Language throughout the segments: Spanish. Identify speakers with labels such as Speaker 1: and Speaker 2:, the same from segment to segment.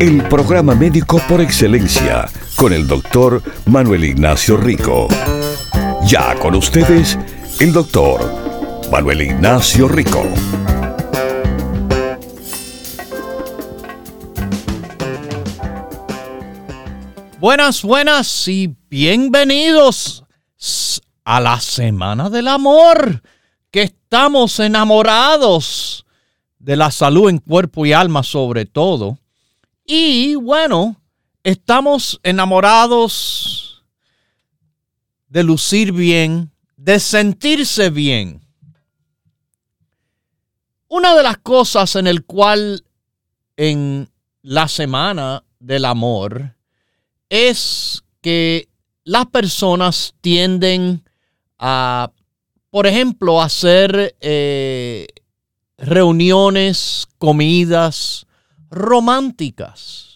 Speaker 1: El programa médico por excelencia con el doctor Manuel Ignacio Rico. Ya con ustedes, el doctor Manuel Ignacio Rico.
Speaker 2: Buenas, buenas y bienvenidos a la Semana del Amor, que estamos enamorados de la salud en cuerpo y alma sobre todo. Y bueno, estamos enamorados de lucir bien, de sentirse bien. Una de las cosas en el cual en la semana del amor es que las personas tienden a, por ejemplo, hacer eh, reuniones, comidas románticas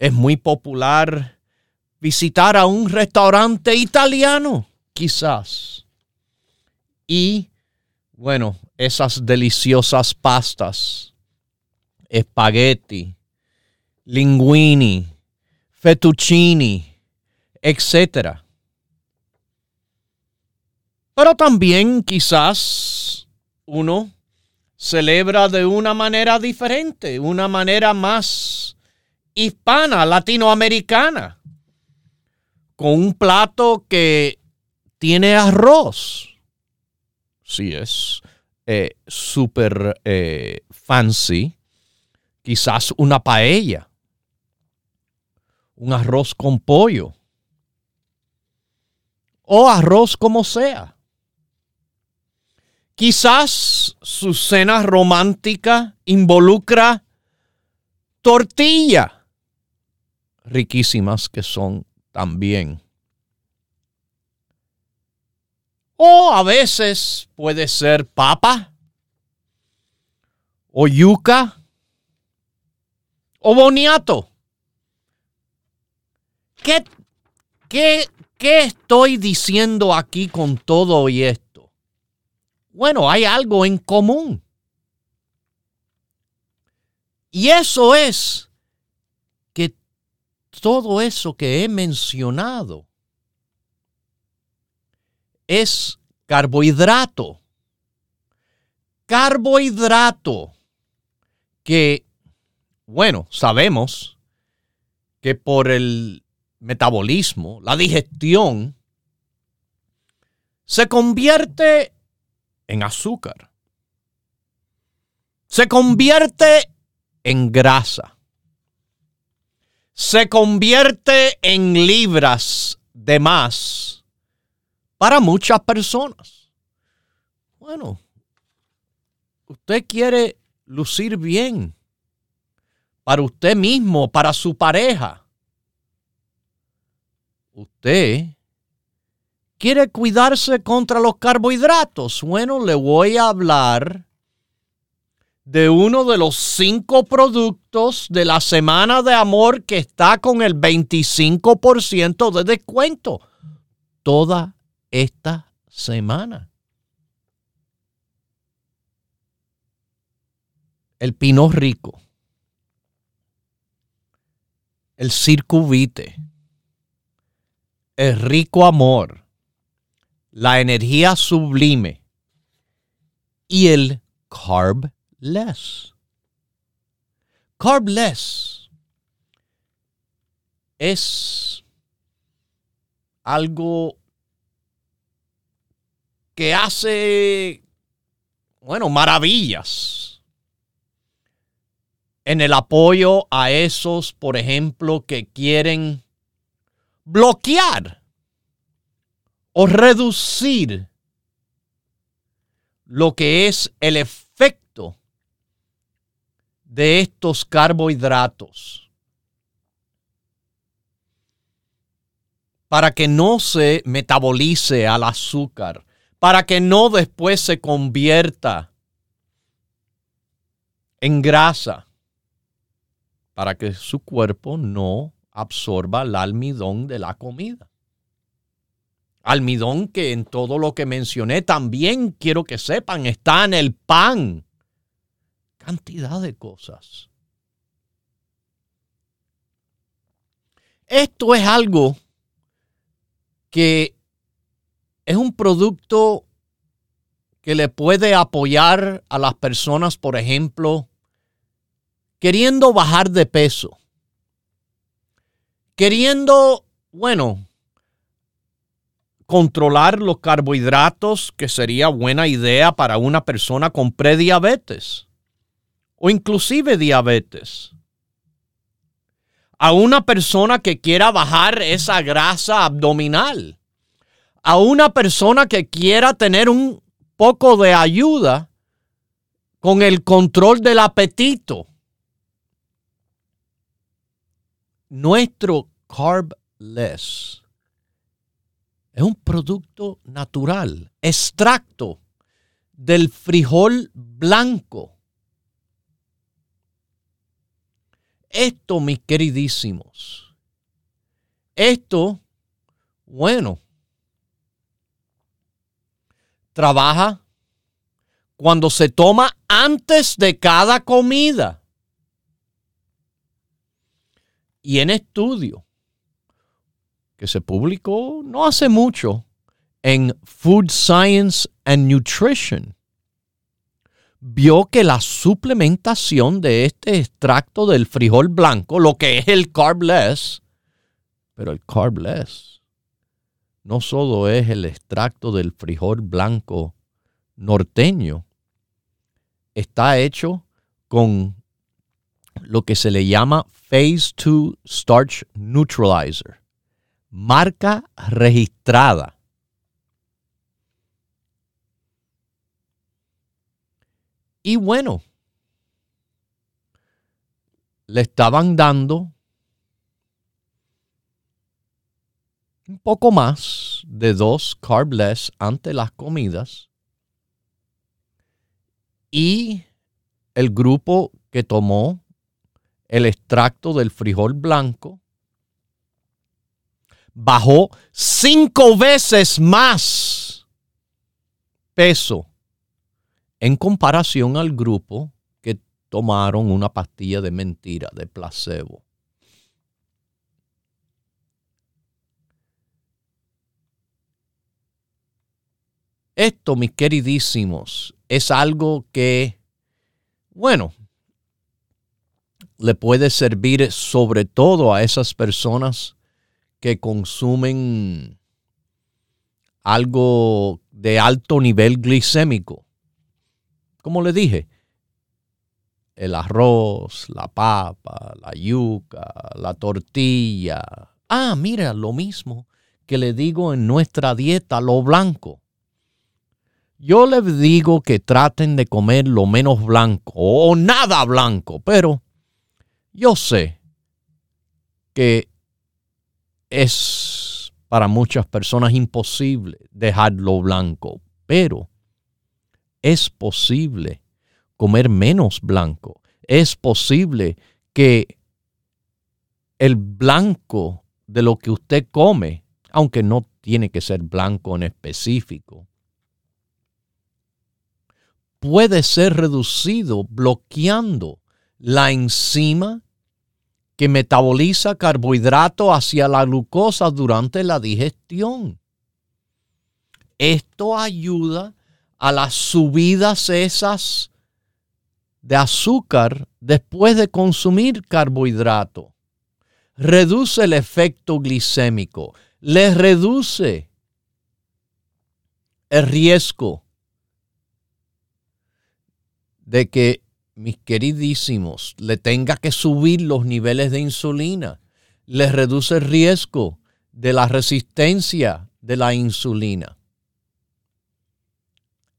Speaker 2: es muy popular visitar a un restaurante italiano, quizás. Y, bueno, esas deliciosas pastas, espagueti, linguini, fettuccini, etc. Pero también quizás uno celebra de una manera diferente, una manera más hispana, latinoamericana, con un plato que tiene arroz. Sí, es eh, súper eh, fancy. Quizás una paella. Un arroz con pollo. O arroz como sea. Quizás su cena romántica involucra tortilla riquísimas que son también. O a veces puede ser papa, o yuca, o boniato. ¿Qué, qué, qué estoy diciendo aquí con todo y esto? Bueno, hay algo en común. Y eso es todo eso que he mencionado es carbohidrato. Carbohidrato que, bueno, sabemos que por el metabolismo, la digestión, se convierte en azúcar. Se convierte en grasa se convierte en libras de más para muchas personas. Bueno, usted quiere lucir bien para usted mismo, para su pareja. Usted quiere cuidarse contra los carbohidratos. Bueno, le voy a hablar de uno de los cinco productos de la semana de amor que está con el 25% de descuento toda esta semana. El pino rico. El circuvite. El rico amor. La energía sublime. Y el carb less. Carb less es algo que hace, bueno, maravillas en el apoyo a esos, por ejemplo, que quieren bloquear o reducir lo que es el efecto de estos carbohidratos. para que no se metabolice al azúcar, para que no después se convierta en grasa, para que su cuerpo no absorba el almidón de la comida. Almidón que en todo lo que mencioné también quiero que sepan está en el pan. Cantidad de cosas. Esto es algo que es un producto que le puede apoyar a las personas, por ejemplo, queriendo bajar de peso, queriendo, bueno, controlar los carbohidratos, que sería buena idea para una persona con prediabetes o inclusive diabetes. A una persona que quiera bajar esa grasa abdominal. A una persona que quiera tener un poco de ayuda con el control del apetito. Nuestro carbless es un producto natural, extracto del frijol blanco. Esto, mis queridísimos, esto, bueno, trabaja cuando se toma antes de cada comida. Y en estudio que se publicó no hace mucho en Food Science and Nutrition, vio que la suplementación de este extracto del frijol blanco, lo que es el carbless, pero el carbless no solo es el extracto del frijol blanco norteño, está hecho con lo que se le llama Phase 2 Starch Neutralizer marca registrada. Y bueno, le estaban dando un poco más de dos carbless ante las comidas. Y el grupo que tomó el extracto del frijol blanco bajó cinco veces más peso en comparación al grupo que tomaron una pastilla de mentira, de placebo. Esto, mis queridísimos, es algo que, bueno, le puede servir sobre todo a esas personas que consumen algo de alto nivel glicémico. Como le dije, el arroz, la papa, la yuca, la tortilla. Ah, mira, lo mismo que le digo en nuestra dieta, lo blanco. Yo les digo que traten de comer lo menos blanco o nada blanco, pero yo sé que es para muchas personas imposible dejarlo blanco, pero es posible comer menos blanco. Es posible que el blanco de lo que usted come, aunque no tiene que ser blanco en específico, puede ser reducido bloqueando la enzima que metaboliza carbohidrato hacia la glucosa durante la digestión. Esto ayuda a las subidas esas de azúcar después de consumir carbohidrato. Reduce el efecto glicémico, le reduce el riesgo de que mis queridísimos, le tenga que subir los niveles de insulina, les reduce el riesgo de la resistencia de la insulina.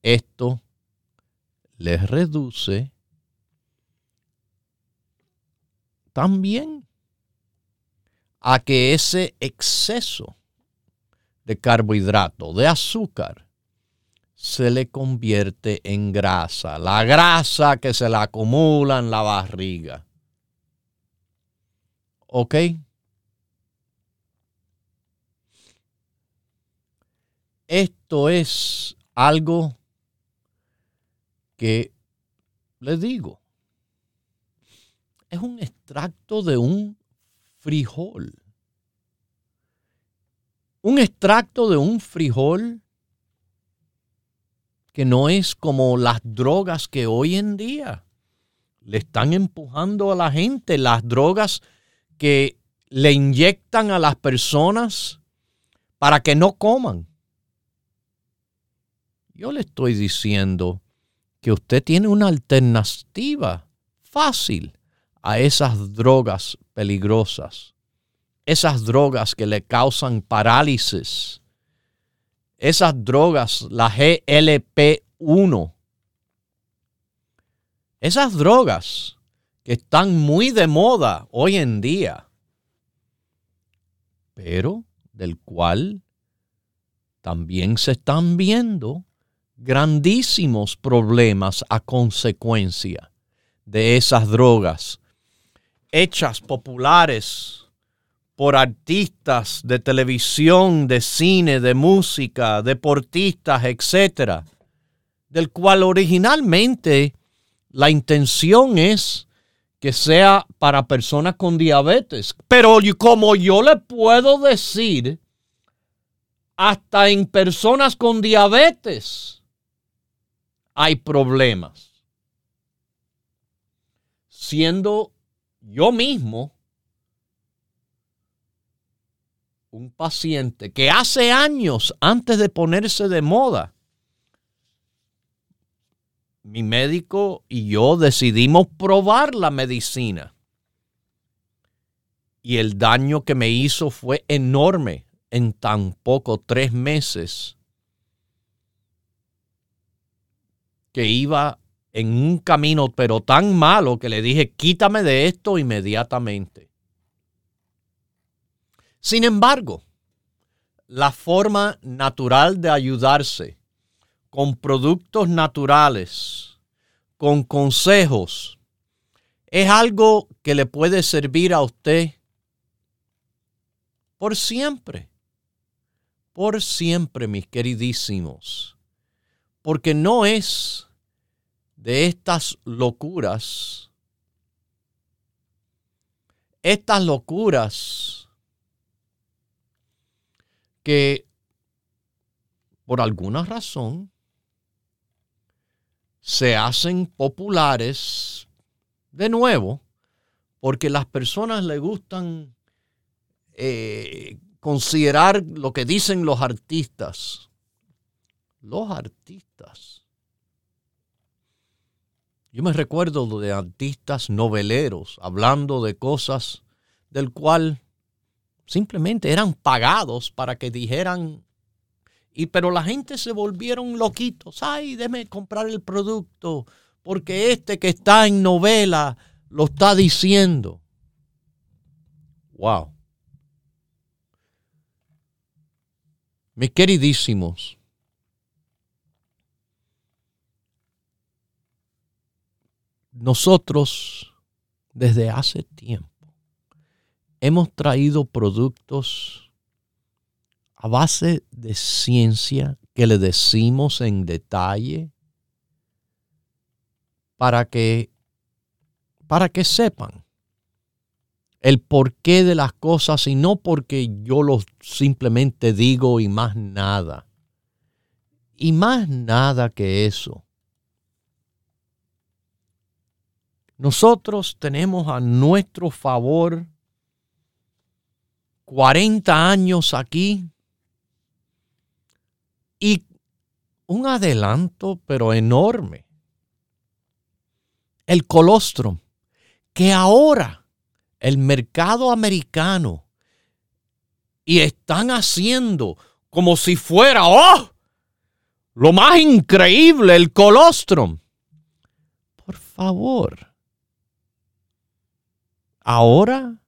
Speaker 2: Esto les reduce también a que ese exceso de carbohidrato, de azúcar, se le convierte en grasa. La grasa que se le acumula en la barriga. ¿Ok? Esto es algo que le digo. Es un extracto de un frijol. Un extracto de un frijol que no es como las drogas que hoy en día le están empujando a la gente, las drogas que le inyectan a las personas para que no coman. Yo le estoy diciendo que usted tiene una alternativa fácil a esas drogas peligrosas, esas drogas que le causan parálisis, esas drogas, la GLP-1, esas drogas que están muy de moda hoy en día, pero del cual también se están viendo grandísimos problemas a consecuencia de esas drogas hechas populares por artistas de televisión, de cine, de música, deportistas, etcétera, del cual originalmente la intención es que sea para personas con diabetes. Pero como yo le puedo decir, hasta en personas con diabetes hay problemas. Siendo yo mismo un paciente que hace años antes de ponerse de moda, mi médico y yo decidimos probar la medicina. Y el daño que me hizo fue enorme en tan poco tres meses que iba en un camino pero tan malo que le dije, quítame de esto inmediatamente. Sin embargo, la forma natural de ayudarse con productos naturales, con consejos, es algo que le puede servir a usted por siempre, por siempre, mis queridísimos porque no es de estas locuras, estas locuras que por alguna razón se hacen populares de nuevo porque las personas le gustan eh, considerar lo que dicen los artistas los artistas. Yo me recuerdo de artistas noveleros hablando de cosas del cual simplemente eran pagados para que dijeran y pero la gente se volvieron loquitos. Ay, déme comprar el producto porque este que está en novela lo está diciendo. Wow. Mis queridísimos, nosotros desde hace tiempo hemos traído productos a base de ciencia que le decimos en detalle para que para que sepan el porqué de las cosas y no porque yo lo simplemente digo y más nada. Y más nada que eso. Nosotros tenemos a nuestro favor 40 años aquí y un adelanto pero enorme. El colostrum, que ahora el mercado americano y están haciendo como si fuera, oh, lo más increíble, el colostrum. Por favor Ahora,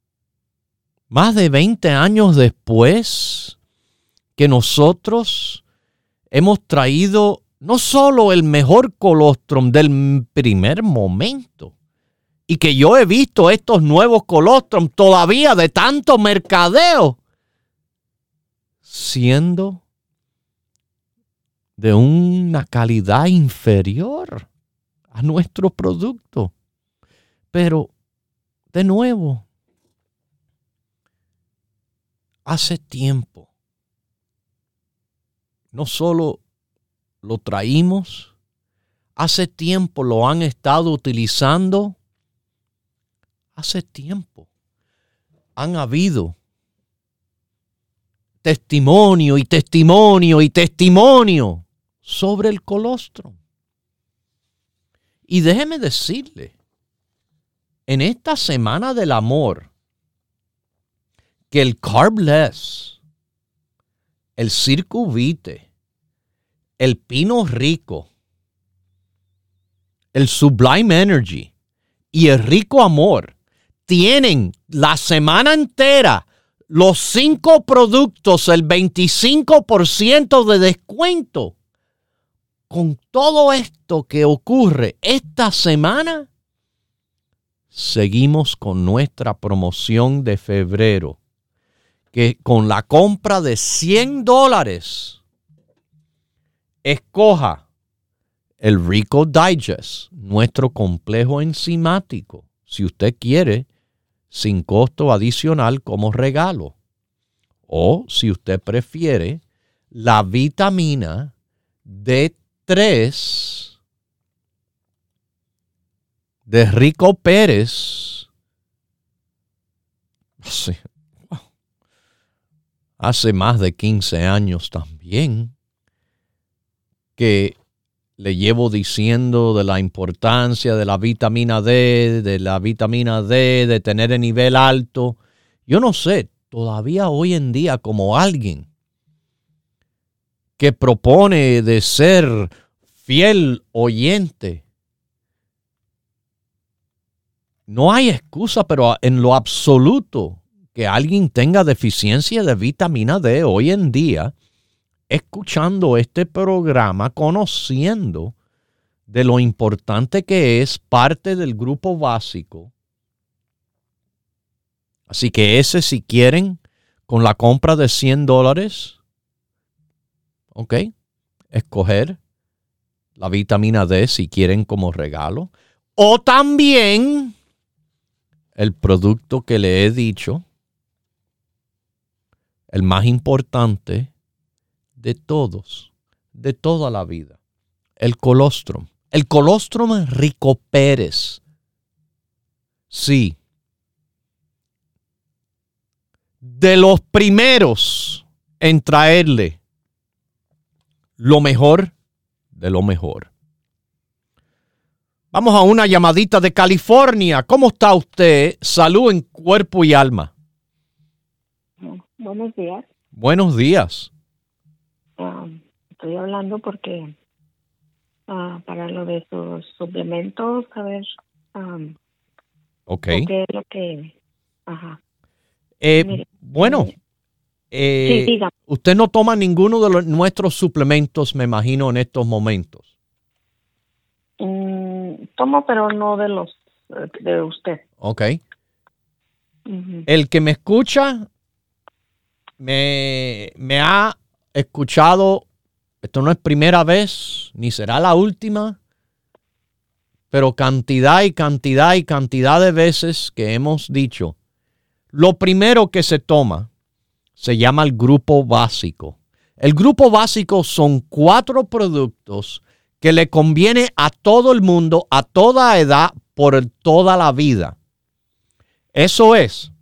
Speaker 2: más de 20 años después, que nosotros hemos traído no solo el mejor colostrum del primer momento, y que yo he visto estos nuevos colostrum todavía de tanto mercadeo, siendo de una calidad inferior a nuestro producto. Pero, de nuevo, hace tiempo, no solo lo traímos, hace tiempo lo han estado utilizando, hace tiempo han habido testimonio y testimonio y testimonio sobre el colostrum. Y déjeme decirle, en esta semana del amor, que el carbless, el circuvite, el pino rico, el sublime energy y el rico amor tienen la semana entera los cinco productos, el 25% de descuento. Con todo esto que ocurre esta semana, seguimos con nuestra promoción de febrero, que con la compra de 100 dólares, escoja el Rico Digest, nuestro complejo enzimático, si usted quiere sin costo adicional como regalo. O si usted prefiere, la vitamina D3 de Rico Pérez. Hace más de 15 años también que le llevo diciendo de la importancia de la vitamina D, de la vitamina D, de tener el nivel alto. Yo no sé, todavía hoy en día como alguien que propone de ser fiel oyente, no hay excusa, pero en lo absoluto que alguien tenga deficiencia de vitamina D hoy en día escuchando este programa, conociendo de lo importante que es parte del grupo básico. Así que ese si quieren, con la compra de 100 dólares, ok, escoger la vitamina D si quieren como regalo. O también el producto que le he dicho, el más importante, de todos, de toda la vida. El colostrum. El colostrum Rico Pérez. Sí. De los primeros en traerle lo mejor de lo mejor. Vamos a una llamadita de California. ¿Cómo está usted? Salud en cuerpo y alma.
Speaker 3: Buenos días.
Speaker 2: Buenos días.
Speaker 3: Ah, estoy hablando porque uh, para lo de sus suplementos, a ver. Um,
Speaker 2: ok.
Speaker 3: ¿Qué es lo que.? Ajá.
Speaker 2: Eh, bueno. Eh, sí, usted no toma ninguno de los, nuestros suplementos, me imagino, en estos momentos.
Speaker 3: Mm, tomo, pero no de los de usted.
Speaker 2: Ok. El que me escucha me, ha escuchado, esto no es primera vez, ni será la última, pero cantidad y cantidad y cantidad de veces que hemos dicho, lo primero que se toma se llama el grupo básico. El grupo básico son cuatro productos que le conviene a todo el mundo, a toda edad, por toda la vida. Eso es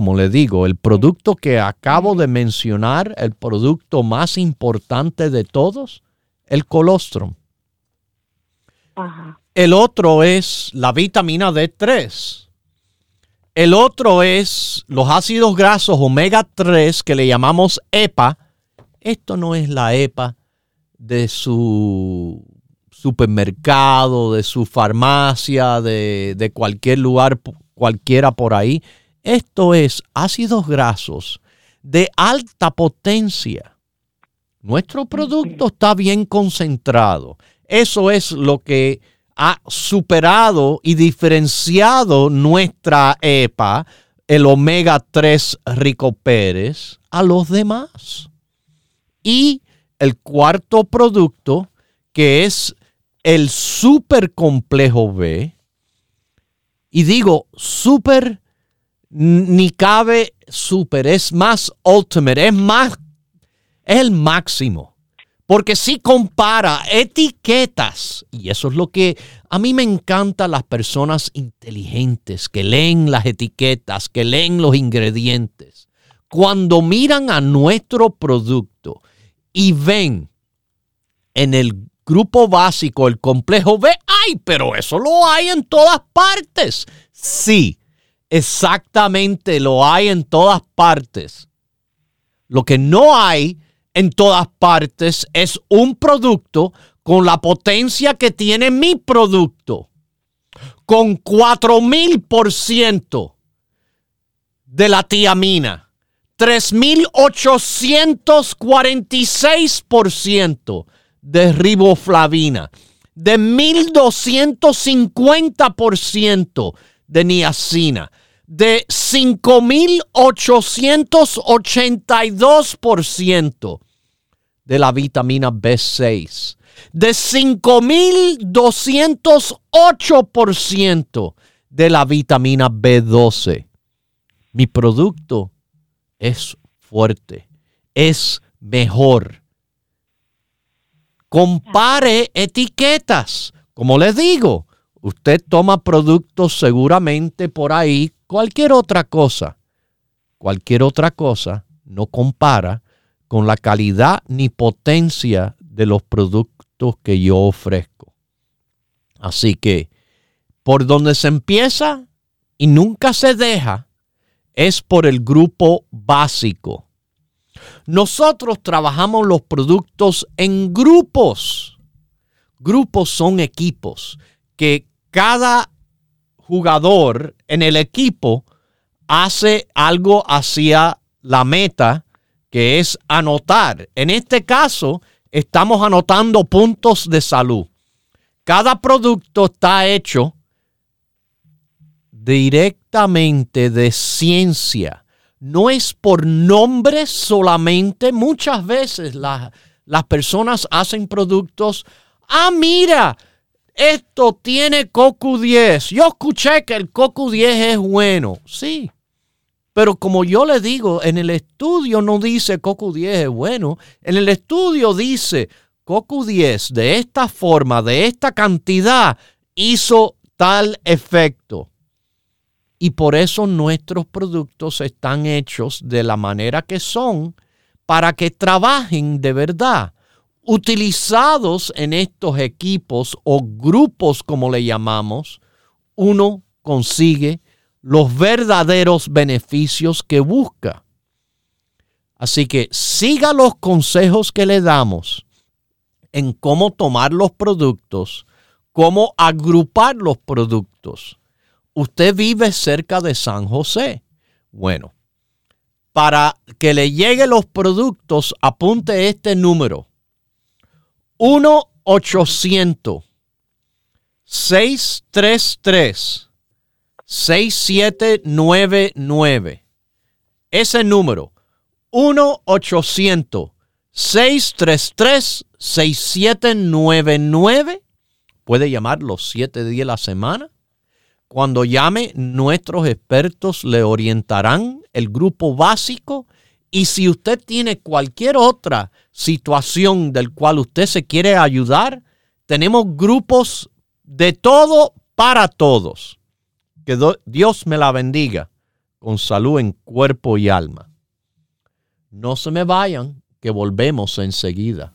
Speaker 2: como le digo, el producto que acabo de mencionar, el producto más importante de todos, el colostrum. El otro es la vitamina D3. El otro es los ácidos grasos omega 3 que le llamamos EPA. Esto no es la EPA de su supermercado, de su farmacia, de, de cualquier lugar, cualquiera por ahí. Esto es ácidos grasos de alta potencia. Nuestro producto está bien concentrado. Eso es lo que ha superado y diferenciado nuestra EPA, el omega 3 Rico Pérez, a los demás. Y el cuarto producto, que es el super complejo B, y digo super, ni cabe super, es más ultimate, es más, es el máximo. Porque si compara etiquetas, y eso es lo que a mí me encanta las personas inteligentes que leen las etiquetas, que leen los ingredientes. Cuando miran a nuestro producto y ven en el grupo básico, el complejo B, ay, pero eso lo hay en todas partes. Sí, exactamente lo hay en todas partes. Lo que no hay en todas partes es un producto con la potencia que tiene mi producto, con 4000% de la tiamina, 3846% de riboflavina, de 1250% de niacina, de 5.882% de la vitamina B6, de 5.208% de la vitamina B12. Mi producto es fuerte, es mejor. Compare etiquetas. Como les digo, usted toma productos seguramente por ahí Cualquier otra cosa, cualquier otra cosa no compara con la calidad ni potencia de los productos que yo ofrezco. Así que por donde se empieza y nunca se deja es por el grupo básico. Nosotros trabajamos los productos en grupos. Grupos son equipos que cada jugador en el equipo hace algo hacia la meta, que es anotar. En este caso, estamos anotando puntos de salud. Cada producto está hecho directamente de ciencia. No es por nombre solamente. Muchas veces las personas hacen productos. Ah, mira, esto tiene CoQ10. Yo escuché que el CoQ10 es bueno. Sí. Pero como yo le digo, en el estudio no dice CoQ10 es bueno. En el estudio dice CoQ10 de esta forma, de esta cantidad, hizo tal efecto. Y por eso nuestros productos están hechos de la manera que son para que trabajen de verdad utilizados en estos equipos o grupos como le llamamos, uno consigue los verdaderos beneficios que busca. Así que siga los consejos que le damos en cómo tomar los productos, cómo agrupar los productos. Usted vive cerca de San José. Bueno, para que le lleguen los productos, apunte este número 1-800-633-6799. Ese número, 1-800-633-6799. Puede llamar los siete días de la semana. Cuando llame, nuestros expertos le orientarán el grupo básico. Y si usted tiene cualquier otra situación del cual usted se quiere ayudar, tenemos grupos de todo para todos. Que Dios me la bendiga con salud en cuerpo y alma. No se me vayan, que volvemos enseguida.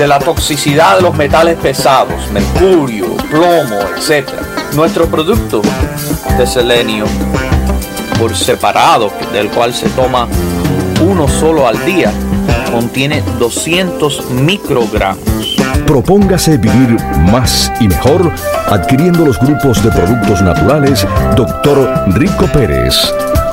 Speaker 4: de la toxicidad de los metales pesados, mercurio, plomo, etc. Nuestro producto de selenio por separado, del cual se toma uno solo al día, contiene 200 microgramos.
Speaker 1: Propóngase vivir más y mejor adquiriendo los grupos de productos naturales Dr. Rico Pérez.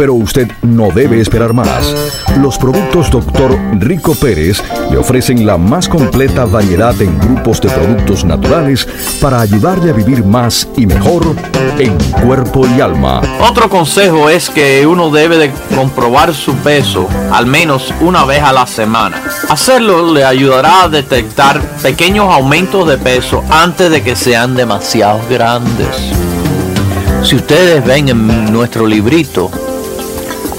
Speaker 1: Pero usted no debe esperar más. Los productos Dr. Rico Pérez le ofrecen la más completa variedad en grupos de productos naturales para ayudarle a vivir más y mejor en cuerpo y alma.
Speaker 4: Otro consejo es que uno debe de comprobar su peso al menos una vez a la semana. Hacerlo le ayudará a detectar pequeños aumentos de peso antes de que sean demasiado grandes. Si ustedes ven en nuestro librito,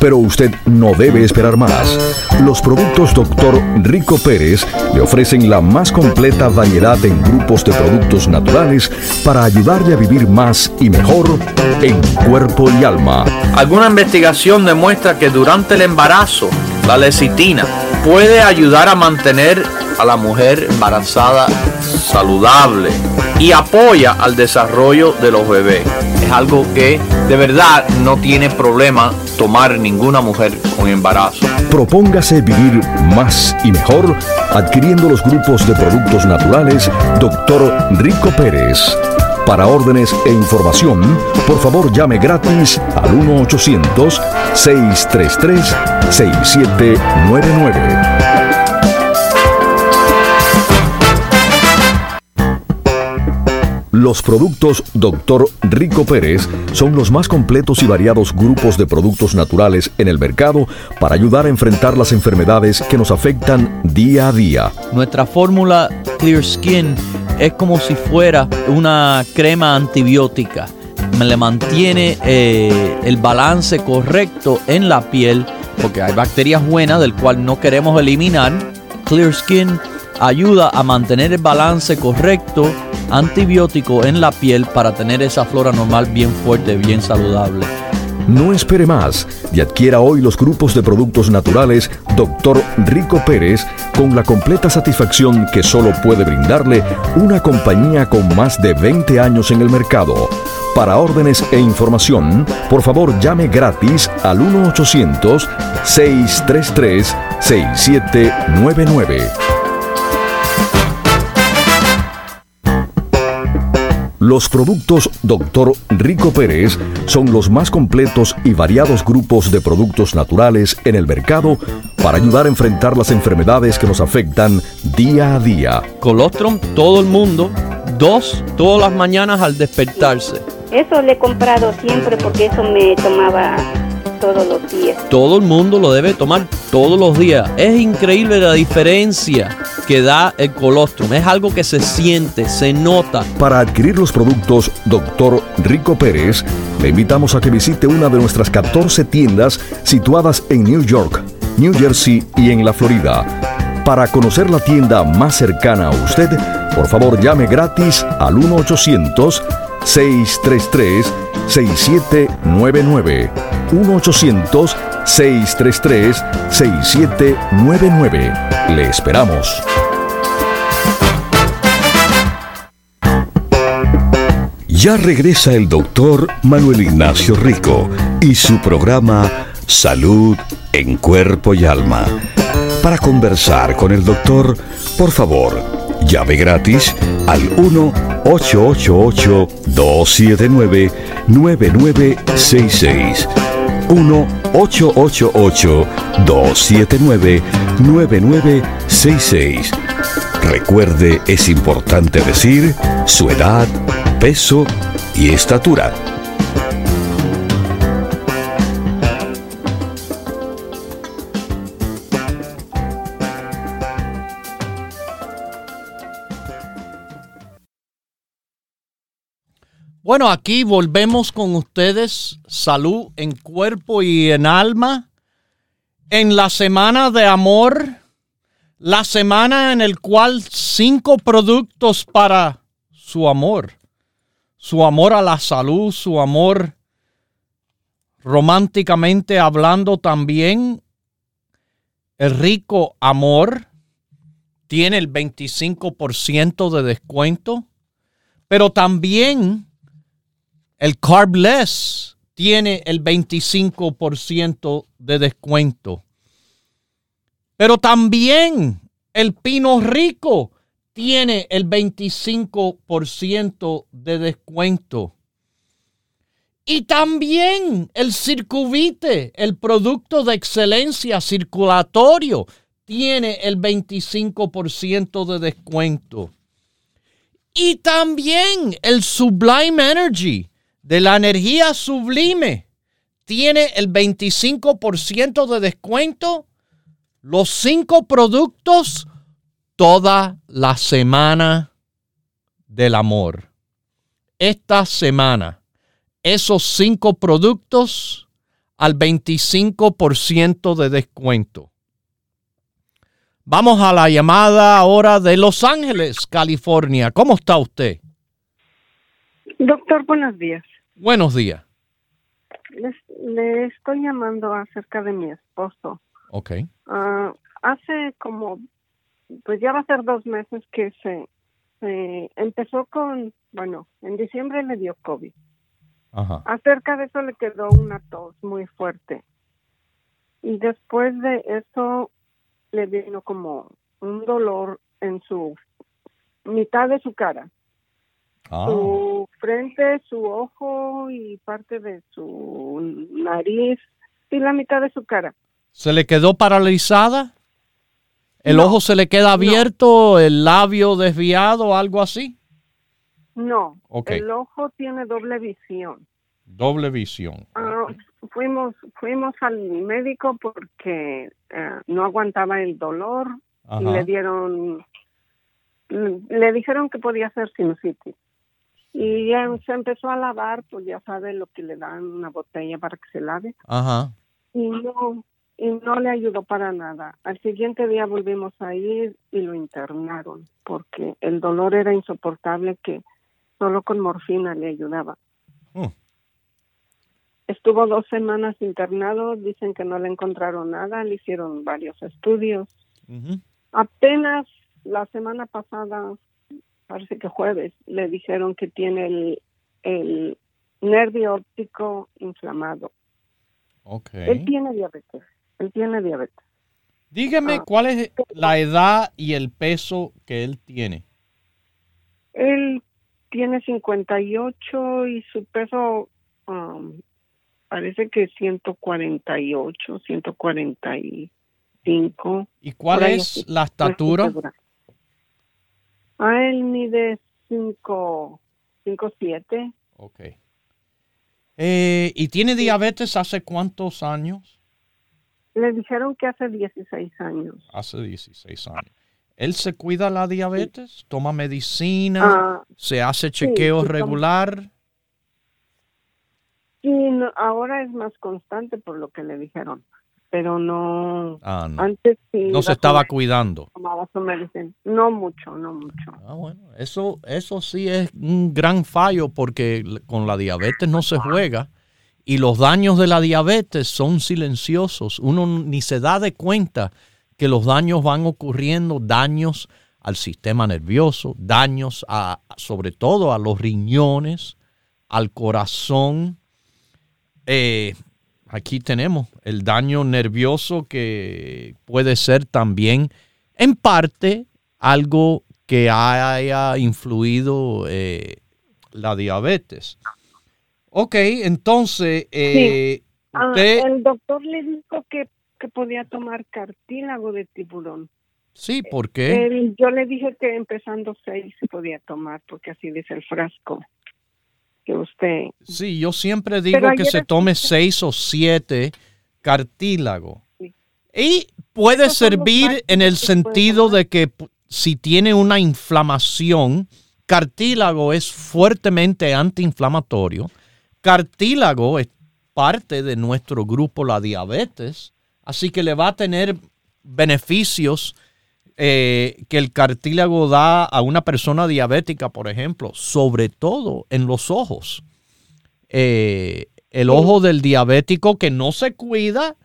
Speaker 1: Pero usted no debe esperar más. Los productos Dr. Rico Pérez le ofrecen la más completa variedad en grupos de productos naturales para ayudarle a vivir más y mejor en cuerpo y alma.
Speaker 4: Alguna investigación demuestra que durante el embarazo, la lecitina puede ayudar a mantener a la mujer embarazada saludable y apoya al desarrollo de los bebés. Es algo que de verdad no tiene problema tomar ninguna mujer con embarazo.
Speaker 1: Propóngase vivir más y mejor adquiriendo los grupos de productos naturales Dr. Rico Pérez. Para órdenes e información, por favor llame gratis al 1-800-633-6799. Los productos Dr. Rico Pérez son los más completos y variados grupos de productos naturales en el mercado para ayudar a enfrentar las enfermedades que nos afectan día a día.
Speaker 2: Nuestra fórmula Clear Skin es como si fuera una crema antibiótica. Me le mantiene eh, el balance correcto en la piel porque hay bacterias buenas del cual no queremos eliminar. Clear Skin ayuda a mantener el balance correcto antibiótico en la piel para tener esa flora normal bien fuerte, bien saludable.
Speaker 1: No espere más y adquiera hoy los grupos de productos naturales Dr. Rico Pérez con la completa satisfacción que solo puede brindarle una compañía con más de 20 años en el mercado. Para órdenes e información, por favor llame gratis al 1-800-633-6799. Los productos Dr. Rico Pérez son los más completos y variados grupos de productos naturales en el mercado para ayudar a enfrentar las enfermedades que nos afectan día a día.
Speaker 2: Colostrum, todo el mundo, dos todas las mañanas al despertarse.
Speaker 5: Eso le he comprado siempre porque eso me tomaba todos los días.
Speaker 2: Todo el mundo lo debe tomar todos los días. Es increíble la diferencia que da el colostrum. Es algo que se siente, se nota.
Speaker 1: Para adquirir los productos Dr. Rico Pérez, le invitamos a que visite una de nuestras 14 tiendas situadas en New York, New Jersey y en la Florida. Para conocer la tienda más cercana a usted, Por favor, llame gratis al 1-800-633-6799. 1-800-633-6799. Le esperamos. Ya regresa el doctor Manuel Ignacio Rico y su programa Salud en Cuerpo y Alma. Para conversar con el doctor, por favor, llave gratis al 1-888-279-9966. 1-888-279-9966. Recuerde, es importante decir su edad, peso y estatura.
Speaker 2: Bueno, aquí volvemos con ustedes, salud en cuerpo y en alma, en la semana de amor, la semana en el cual cinco productos para su amor, su amor a la salud, su amor románticamente hablando también, el rico amor tiene el 25% de descuento, pero también el Carbless tiene el 25% de descuento. Pero también el Pino Rico tiene el 25% de descuento. Y también el Circuvite, el producto de excelencia circulatorio, tiene el 25% de descuento. Y también el Sublime Energy, de la energía sublime tiene el 25% de descuento. Los cinco productos toda la semana del amor. Esta semana, esos cinco productos al 25% de descuento. Vamos a la llamada ahora de Los Ángeles, California. ¿Cómo está usted?
Speaker 6: Doctor, buenos días.
Speaker 2: Buenos días.
Speaker 6: le estoy llamando acerca de mi esposo.
Speaker 2: Ok.
Speaker 6: Ah, hace como, pues ya va a ser dos meses que se, empezó con, bueno, en diciembre le dio COVID.
Speaker 2: Ajá.
Speaker 6: Acerca de eso le quedó una tos muy fuerte. Y después de eso le vino como un dolor en su mitad de su cara.
Speaker 2: Ah.
Speaker 6: Su frente, su ojo y parte de su nariz y la mitad de su cara.
Speaker 2: ¿Se le quedó paralizada? ¿El
Speaker 6: No,
Speaker 2: ojo se le queda abierto? ¿El labio desviado? ¿Algo así?
Speaker 6: No,
Speaker 2: Ok.
Speaker 6: el ojo tiene doble visión.
Speaker 2: Doble visión.
Speaker 6: Ah, fuimos fuimos al médico porque eh, no aguantaba el dolor y le dieron le dijeron que podía ser sinusitis y ya se empezó a lavar pues ya sabe lo que le dan una botella para que se lave
Speaker 2: Ajá.
Speaker 6: y no y no le ayudó para nada al siguiente día volvimos a ir y lo internaron porque el dolor era insoportable que solo con morfina le ayudaba
Speaker 2: Oh.
Speaker 6: Estuvo dos semanas internado, dicen que no le encontraron nada, le hicieron varios estudios. Apenas la semana pasada, parece que jueves, le dijeron que tiene el, el nervio óptico inflamado.
Speaker 2: Ok.
Speaker 6: Él tiene diabetes, él tiene diabetes.
Speaker 2: Dígame
Speaker 6: Ah.
Speaker 2: cuál es la edad y el peso que él tiene.
Speaker 6: Él tiene 58 y su peso um, parece que 148, 145.
Speaker 2: ¿Y cuál es la estatura?
Speaker 6: Segura. A él mide 5, 5, 7.
Speaker 2: Ok. Eh, ¿Y tiene diabetes hace cuántos años?
Speaker 6: Le dijeron que hace 16 años.
Speaker 2: Hace 16 años. ¿Él se cuida la diabetes? ¿Toma medicina?
Speaker 6: Ah,
Speaker 2: ¿Se hace chequeo
Speaker 6: sí, toma-
Speaker 2: regular?
Speaker 6: no- ahora es más constante por lo que le dijeron. Pero no.
Speaker 2: Ah, no.
Speaker 6: Antes sí.
Speaker 2: No se estaba cuidando.
Speaker 6: Tomaba su medicina. No mucho, no mucho.
Speaker 2: Ah, bueno, eso, eso sí es un gran fallo porque con la diabetes no se juega y los daños de la diabetes son silenciosos. Uno ni se da de cuenta que los daños van ocurriendo, daños al sistema nervioso, daños a, sobre todo a los riñones, al corazón. Eh, aquí tenemos el daño nervioso que puede ser también en parte algo que haya influido eh, la diabetes. Ok, entonces, eh,
Speaker 6: Ah,
Speaker 2: usted,
Speaker 6: el doctor le dijo que, que podía tomar cartílago de tiburón.
Speaker 2: sí, ¿por qué?
Speaker 6: Yo le dije que empezando seis se podía tomar, porque así dice el frasco. Que usted.
Speaker 2: Sí, yo siempre digo que se tome
Speaker 6: escuché-
Speaker 2: seis o siete cartílago.
Speaker 6: Sí.
Speaker 2: Y puede servir en el sentido de que si tiene una inflamación, cartílago es fuertemente antiinflamatorio. Cartílago es parte de nuestro grupo, la diabetes, así que le va a tener beneficios eh, que el cartílago da a una persona diabética, por ejemplo, sobre todo en los ojos. Eh, el ojo del diabético que no se cuida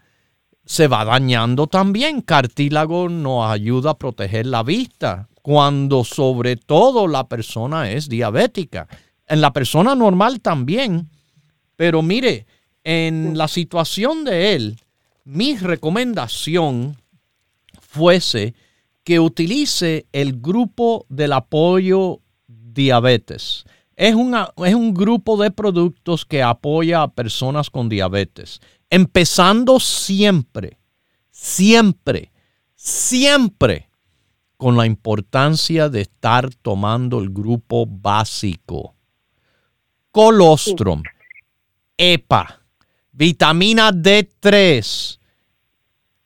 Speaker 2: se va dañando también. Cartílago nos ayuda a proteger la vista cuando sobre todo la persona es diabética. En la persona normal también. Pero mire, en la situación de él, mi recomendación fuese que utilice el grupo del apoyo diabetes. Es, es un grupo de productos que apoya a personas con diabetes. Empezando siempre, siempre, siempre con la importancia de estar tomando el grupo básico. Colostrum, EPA, vitamina D3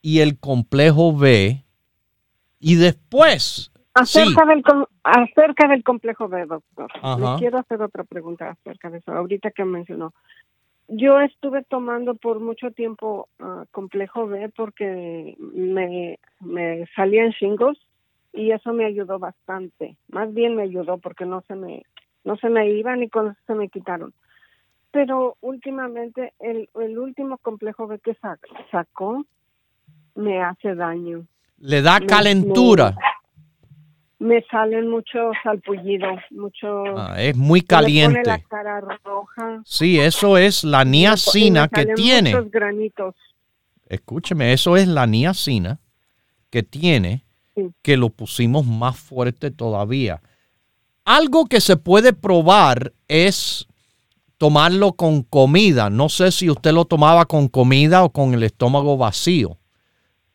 Speaker 2: y el complejo B. Y después, sí,
Speaker 6: Acerca, del, acerca del complejo B, doctor.
Speaker 2: Ajá.
Speaker 6: Le quiero hacer otra pregunta acerca de eso. Ahorita que mencionó. Yo estuve tomando por mucho tiempo ah, complejo B porque me, me salían shingles y eso me ayudó bastante. Más bien me ayudó porque no se me no se me iban y eso se me quitaron. Pero últimamente el, el último complejo B que sac- sacó me hace daño.
Speaker 2: Le da calentura.
Speaker 6: Me salen muchos salpullidos, mucho
Speaker 2: Ah, es muy
Speaker 6: me pone
Speaker 2: caliente.
Speaker 6: la cara roja.
Speaker 2: Sí, eso es la
Speaker 6: me
Speaker 2: niacina que tiene.
Speaker 6: Muchos granitos.
Speaker 2: Escúcheme, eso es la niacina que tiene,
Speaker 6: Sí.
Speaker 2: que lo pusimos más fuerte todavía. Algo que se puede probar es tomarlo con comida. No sé si usted lo tomaba con comida o con el estómago vacío.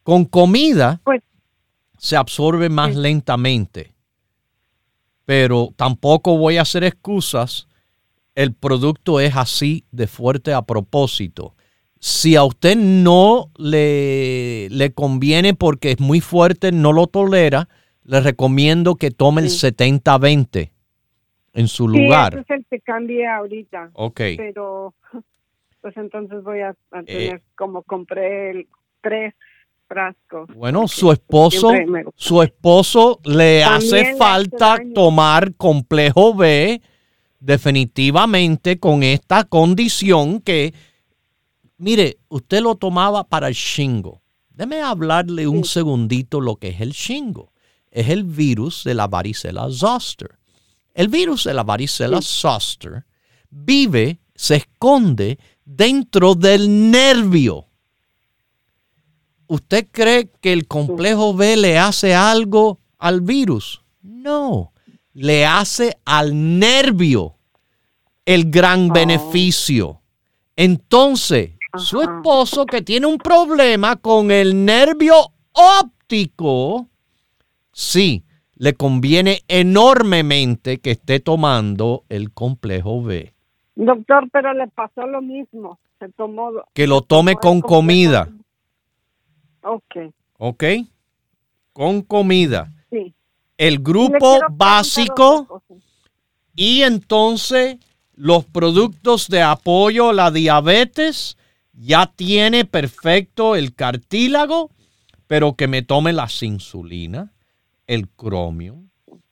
Speaker 2: Con comida
Speaker 6: pues
Speaker 2: se absorbe más lentamente, pero tampoco voy a hacer excusas. El producto es así de fuerte a propósito. Si a usted no le, le conviene porque es muy fuerte, no lo tolera, le recomiendo que tome el
Speaker 6: sí.
Speaker 2: 70-20 en su
Speaker 6: sí,
Speaker 2: lugar.
Speaker 6: Ese es el que cambia ahorita.
Speaker 2: Ok.
Speaker 6: Pero pues entonces voy a, eh, tener como compré el 3
Speaker 2: bueno, su esposo, su esposo le hace falta tomar complejo B definitivamente con esta condición que, mire, usted lo tomaba para el shingo. Déme hablarle un segundito lo que es el shingo. Es el virus de la varicela zoster. El virus de la varicela zoster vive, se esconde dentro del nervio. ¿Usted cree que el complejo B le hace algo al virus? No, le hace al nervio el gran beneficio. Entonces, su esposo que tiene un problema con el nervio óptico, sí, le conviene enormemente que esté tomando el complejo B.
Speaker 6: Doctor, pero le pasó lo mismo. Se tomó.
Speaker 2: Que lo tome con
Speaker 6: complejo. Ok,
Speaker 2: ¿ok? Con comida.
Speaker 6: sí.
Speaker 2: El grupo básico y entonces los productos de apoyo a la diabetes ya tiene perfecto el cartílago, pero que me tome la insulina, el cromio,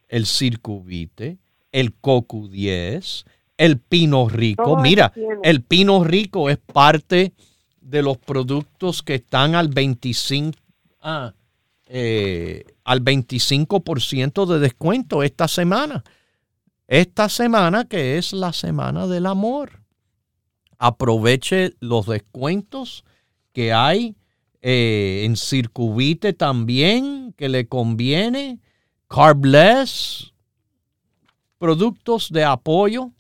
Speaker 2: el circuvite, el CoQ10, el pino rico. Mira, el pino rico es parte de los productos que están al 25, ah, eh, al 25% de descuento esta semana. Esta semana que es la semana del amor. Aproveche los descuentos que hay eh, en Circuvite también, que le conviene. Carbless, productos de apoyo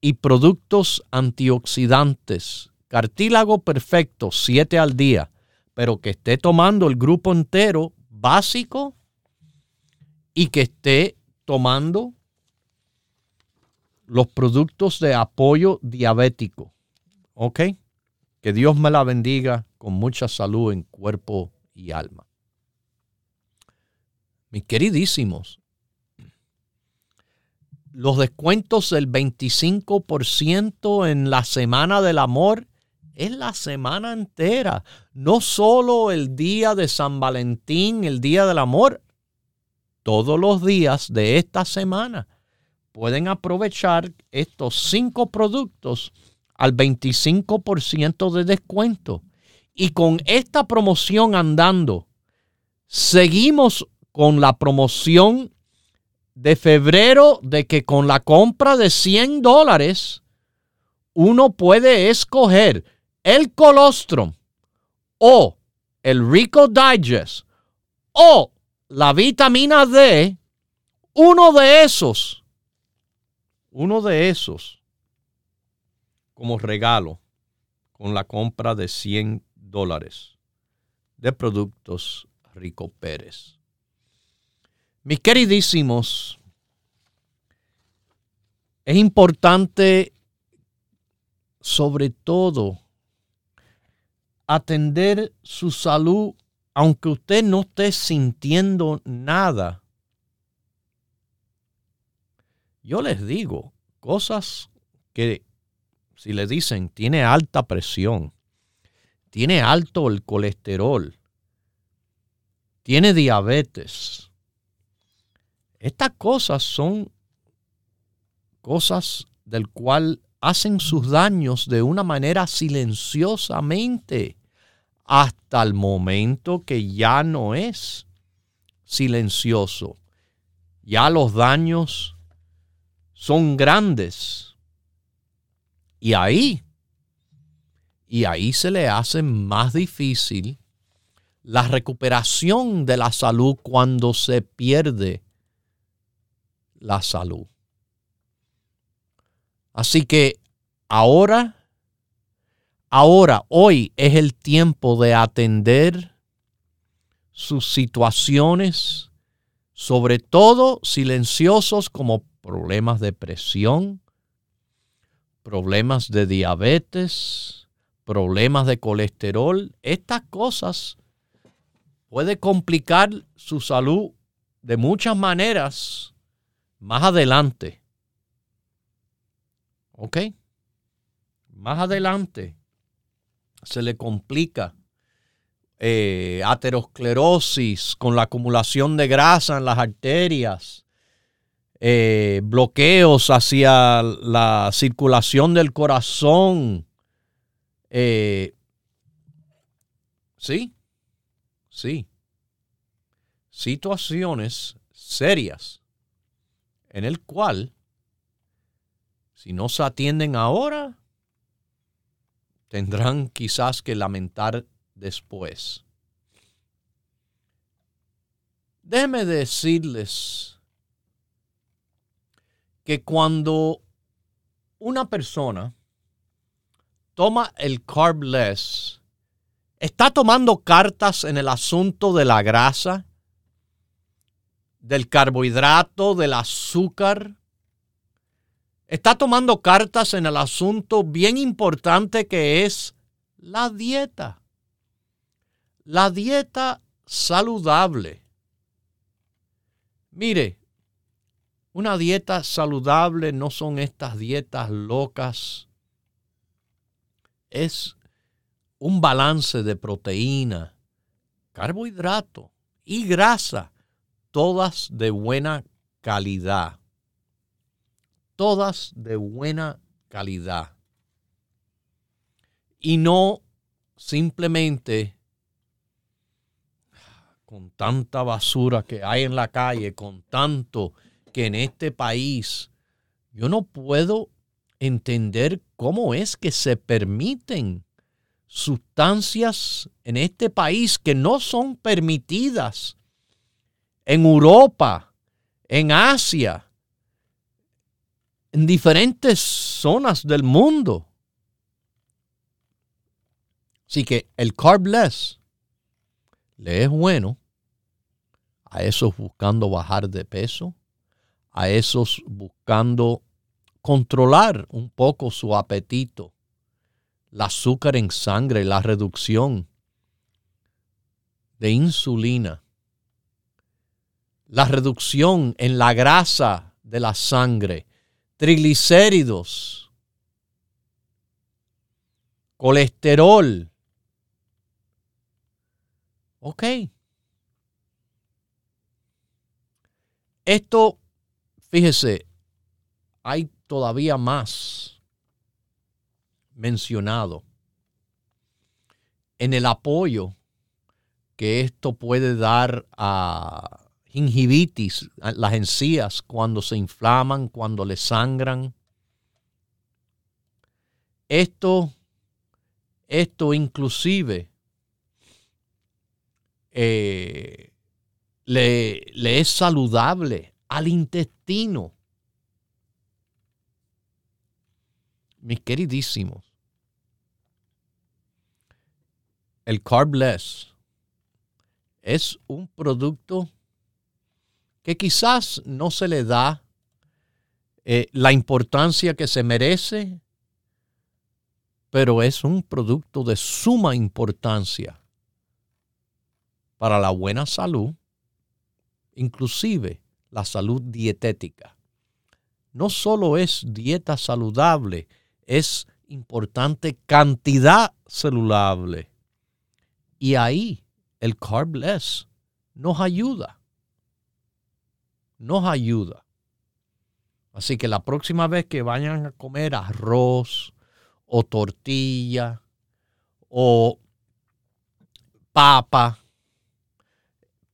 Speaker 2: y productos antioxidantes. Cartílago perfecto, 7 al día, pero que esté tomando el grupo entero básico y que esté tomando los productos de apoyo diabético. ¿Ok? Que Dios me la bendiga con mucha salud en cuerpo y alma. Mis queridísimos, los descuentos del 25% en la semana del amor es la semana entera, no solo el día de San Valentín, el día del amor, todos los días de esta semana pueden aprovechar estos cinco productos al 25% de descuento. Y con esta promoción andando, seguimos con la promoción de febrero de que con la compra de 100 dólares uno puede escoger el colostrum o el Rico Digest o la vitamina D, uno de esos, uno de esos como regalo con la compra de 100 dólares de productos Rico Pérez. Mis queridísimos, es importante sobre todo atender su salud aunque usted no esté sintiendo nada. Yo les digo cosas que si le dicen tiene alta presión, tiene alto el colesterol, tiene diabetes. Estas cosas son cosas del cual hacen sus daños de una manera silenciosamente hasta el momento que ya no es silencioso. Ya los daños son grandes. Y ahí, y ahí se le hace más difícil la recuperación de la salud cuando se pierde la salud. Así que ahora, ahora, hoy es el tiempo de atender sus situaciones, sobre todo silenciosos como problemas de presión, problemas de diabetes, problemas de colesterol. Estas cosas puede complicar su salud de muchas maneras más adelante. ¿Ok? Más adelante se le complica eh, aterosclerosis con la acumulación de grasa en las arterias, eh, bloqueos hacia la circulación del corazón. Eh, sí, sí. Situaciones serias en el cual, si no se atienden ahora, tendrán quizás que lamentar después. Déjenme decirles que cuando una persona toma el carbless, está tomando cartas en el asunto de la grasa, del carbohidrato, del azúcar. Está tomando cartas en el asunto bien importante que es la dieta. La dieta saludable. Mire, una dieta saludable no son estas dietas locas es un balance de proteína, carbohidrato y grasa, todas de buena calidad. Todas de buena calidad. Y no simplemente con tanta basura que hay en la calle, con tanto que en este país, yo no puedo entender cómo es que se permiten sustancias en este país que no son permitidas en Europa, en Asia, en diferentes zonas del mundo. Así que el carbless le es bueno a esos buscando bajar de peso, a esos buscando controlar un poco su apetito, el azúcar en sangre, la reducción de insulina, la reducción en la grasa de la sangre, triglicéridos, colesterol. Ok. Esto, fíjese, hay todavía más mencionado en el apoyo que esto puede dar a gingivitis, las encías cuando se inflaman, cuando le sangran. Esto, esto inclusive eh, le, le es saludable al intestino. mis queridísimos, el carbless es un producto que quizás no se le da eh, la importancia que se merece, pero es un producto de suma importancia para la buena salud, inclusive la salud dietética. No solo es dieta saludable, es importante cantidad saludable. Y ahí el carbless nos ayuda. Nos ayuda. Así que la próxima vez que vayan a comer arroz o tortilla o papa,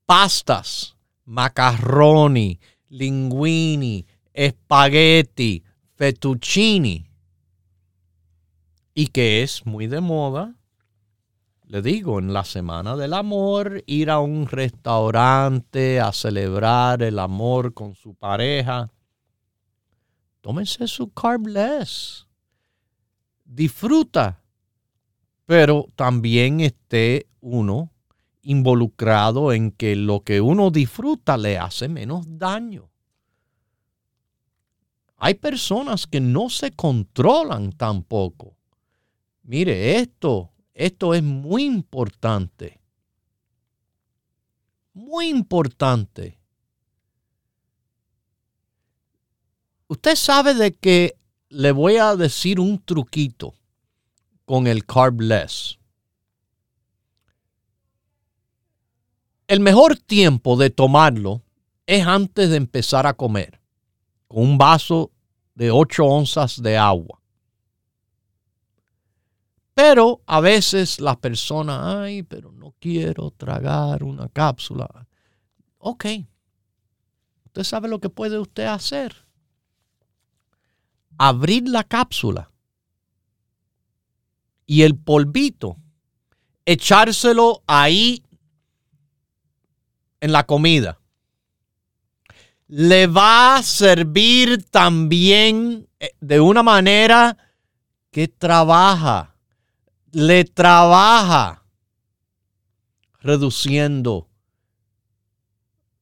Speaker 2: pastas, macarroni, linguini, espagueti, fettuccini, y que es muy de moda. Le digo, en la Semana del Amor, ir a un restaurante a celebrar el amor con su pareja. Tómense su carbless. Disfruta, pero también esté uno involucrado en que lo que uno disfruta le hace menos daño. Hay personas que no se controlan tampoco Mire, esto, esto es muy importante. Muy importante. Usted sabe de que le voy a decir un truquito con el carbless. El mejor tiempo de tomarlo es antes de empezar a comer, con un vaso de 8 onzas de agua. Pero a veces las personas, ay, pero no quiero tragar una cápsula. Ok, usted sabe lo que puede usted hacer. Abrir la cápsula y el polvito, echárselo ahí en la comida. Le va a servir también eh, de una manera que trabaja le trabaja reduciendo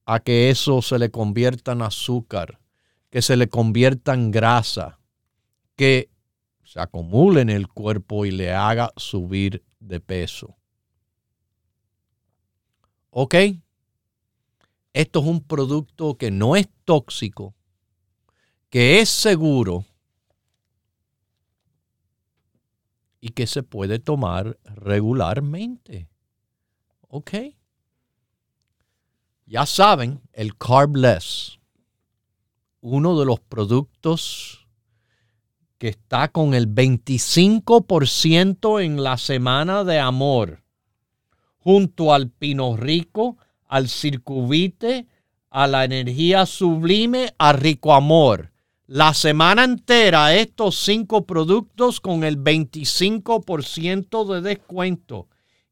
Speaker 2: a que eso se le convierta en azúcar, que se le convierta en grasa, que se acumule en el cuerpo y le haga subir de peso. ¿Ok? Esto es un producto que no es tóxico, que es seguro y que se puede tomar regularmente. ¿Ok? Ya saben, el Carbless, uno de los productos que está con el 25% en la semana de amor, junto al Pino Rico, al Circuvite, a la energía sublime, a Rico Amor. La semana entera estos cinco productos con el 25% de descuento.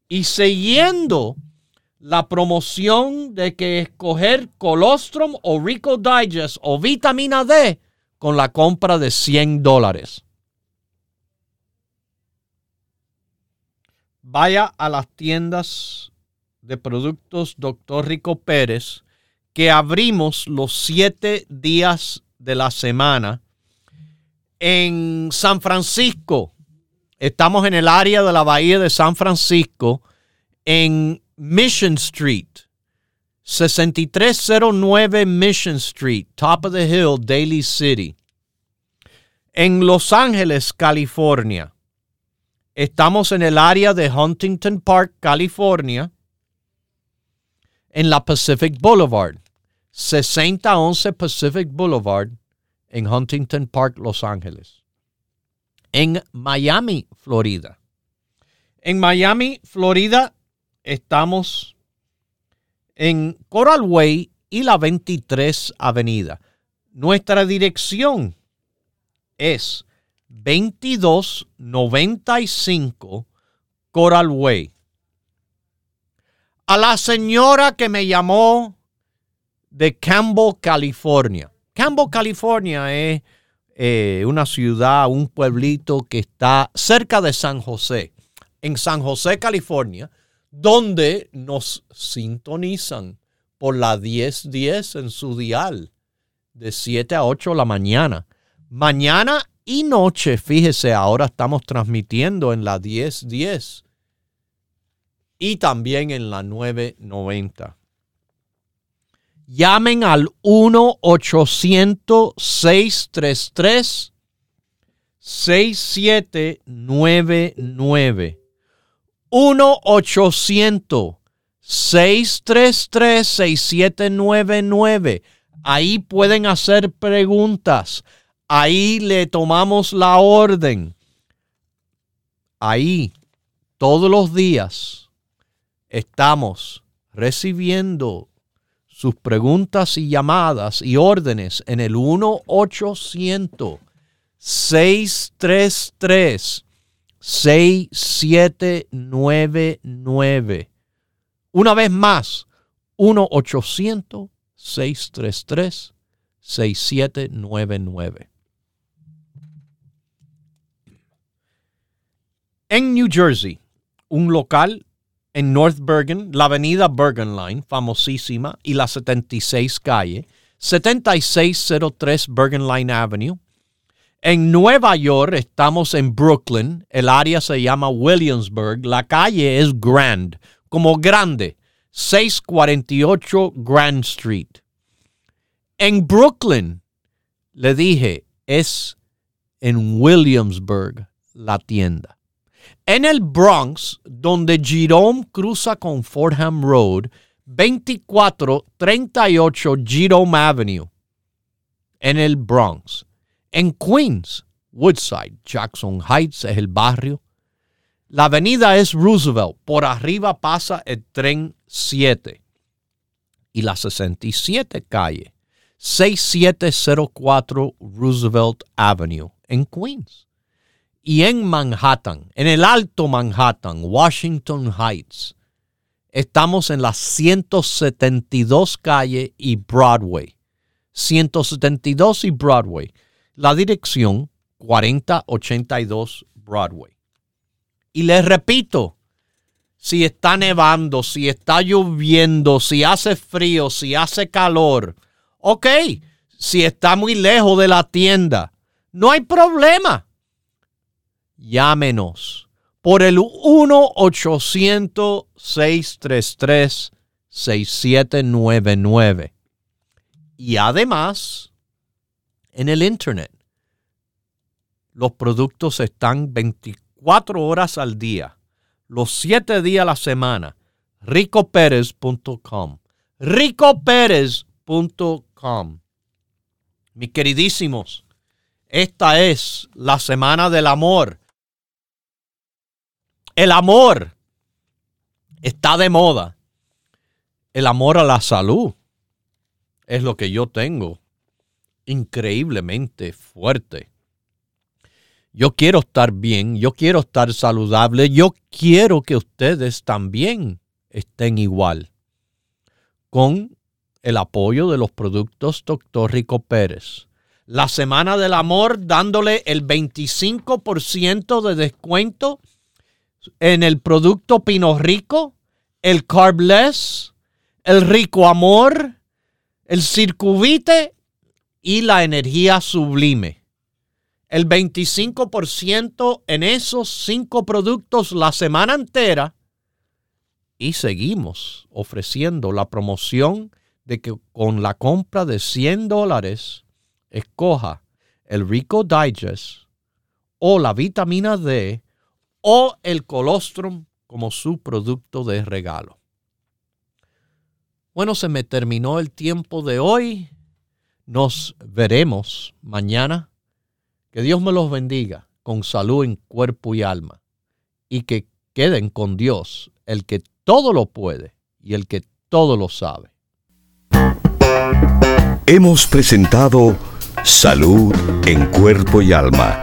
Speaker 2: Y siguiendo la promoción de que escoger colostrum o Rico Digest o vitamina D con la compra de 100 dólares. Vaya a las tiendas de productos Dr. Rico Pérez que abrimos los siete días de la semana. En San Francisco, estamos en el área de la bahía de San Francisco, en Mission Street, 6309 Mission Street, top of the hill, Daly City. En Los Ángeles, California, estamos en el área de Huntington Park, California, en la Pacific Boulevard. 6011 Pacific Boulevard en Huntington Park, Los Ángeles. En Miami, Florida. En Miami, Florida, estamos en Coral Way y la 23 Avenida. Nuestra dirección es 2295 Coral Way. A la señora que me llamó de Campbell, California. Campbell, California es eh, una ciudad, un pueblito que está cerca de San José. En San José, California, donde nos sintonizan por la 1010 en su dial de 7 a 8 de la mañana. Mañana y noche, fíjese, ahora estamos transmitiendo en la 1010 y también en la 990 llamen al 1-800-633-6799. 1-800-633-6799. Ahí pueden hacer preguntas. Ahí le tomamos la orden. Ahí, todos los días, estamos recibiendo sus preguntas y llamadas y órdenes en el 1-800-633. 6799. Una vez más, 1-800-633-6799. En New Jersey, un local en North Bergen, la avenida Bergen Line, famosísima, y la 76 calle, 7603 Bergen Line Avenue. En Nueva York estamos en Brooklyn, el área se llama Williamsburg, la calle es Grand, como grande, 648 Grand Street. En Brooklyn, le dije, es en Williamsburg la tienda. En el Bronx, donde Jerome cruza con Fordham Road, 2438 Jerome Avenue. En el Bronx. En Queens, Woodside, Jackson Heights es el barrio. La avenida es Roosevelt. Por arriba pasa el tren 7. Y la 67 calle, 6704 Roosevelt Avenue en Queens y en Manhattan, en el Alto Manhattan, Washington Heights, estamos en las 172 calle y Broadway. 172 y Broadway. La dirección 4082 Broadway. Y les repito, si está nevando, si está lloviendo, si hace frío, si hace calor, ok, si está muy lejos de la tienda, no hay problema llámenos por el 1-800-633-6799. Y además, en el Internet, los productos están 24 24 horas al día, los 7 días a la semana. ricoperez.com. ricoperez.com. Mis queridísimos, esta es la semana del amor. El amor está de moda. El amor a la salud es lo que yo tengo increíblemente fuerte. Yo quiero estar bien, yo quiero estar saludable, yo quiero que ustedes también estén igual. Con el apoyo de los productos Dr. Rico Pérez. La Semana del Amor dándole el 25% de descuento en el producto Pino Rico, el Carbless, el Rico Amor, el Circuvite y la energía sublime. El 25% en esos cinco productos la semana entera. Y seguimos ofreciendo la promoción de que con la compra de 100 dólares escoja el Rico Digest o la vitamina D o el colostrum como su producto de regalo. Bueno, se me terminó el tiempo de hoy. Nos veremos mañana. Que Dios me los bendiga con salud en cuerpo y alma. Y que queden con Dios, el que todo lo puede y el que todo lo sabe.
Speaker 7: Hemos presentado Salud en Cuerpo y Alma,